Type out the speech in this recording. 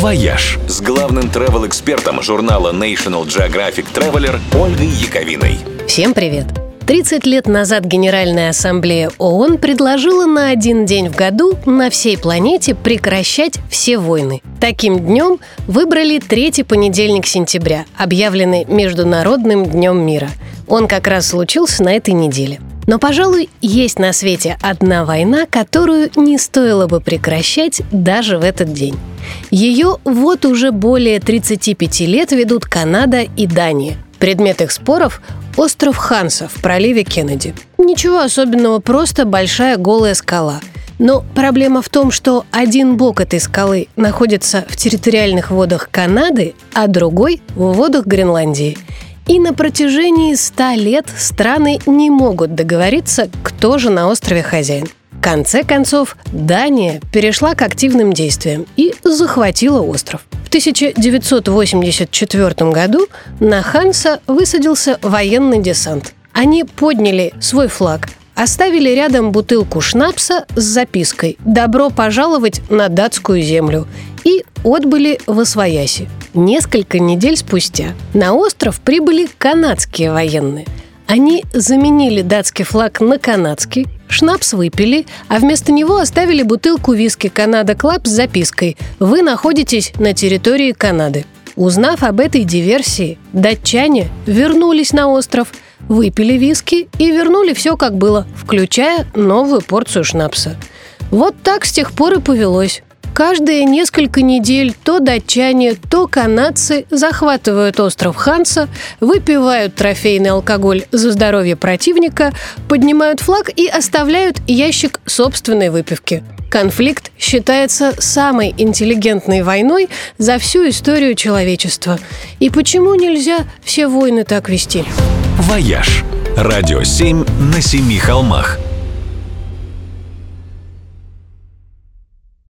«Вояж» с главным travel-экспертом журнала National Geographic Traveler Ольгой Яковиной. Всем привет! 30 лет назад Генеральная Ассамблея ООН предложила на один день в году на всей планете прекращать все войны. Таким днем выбрали третий понедельник сентября, объявленный Международным днем мира. Он как раз случился на этой неделе. Но, пожалуй, есть на свете одна война, которую не стоило бы прекращать даже в этот день. Ее вот уже более 35 лет ведут Канада и Дания. Предмет их споров – остров Ханса в проливе Кеннеди. Ничего особенного, просто большая голая скала. Но проблема в том, что один бок этой скалы находится в территориальных водах Канады, а другой – в водах Гренландии. И на протяжении ста лет страны не могут договориться, кто же на острове хозяин. Конце концов, Дания перешла к активным действиям и захватила остров. В 1984 году на Ханса высадился военный десант. Они подняли свой флаг, оставили рядом бутылку шнапса с запиской «Добро пожаловать на датскую землю» и отбыли в Освояси. Несколько недель спустя на остров прибыли канадские военные. Они заменили датский флаг на канадский, Шнапс выпили, а вместо него оставили бутылку виски «Canada Club» с запиской «Вы находитесь на территории Канады». Узнав об этой диверсии, датчане вернулись на остров, выпили виски и вернули все как было, включая новую порцию шнапса. Вот так с тех пор и повелось. Каждые несколько недель то датчане, то канадцы захватывают остров Ханса, выпивают трофейный алкоголь за здоровье противника, поднимают флаг и оставляют ящик собственной выпивки. Конфликт считается самой интеллигентной войной за всю историю человечества. И почему нельзя все войны так вести? «Вояж» – радио 7 на семи холмах –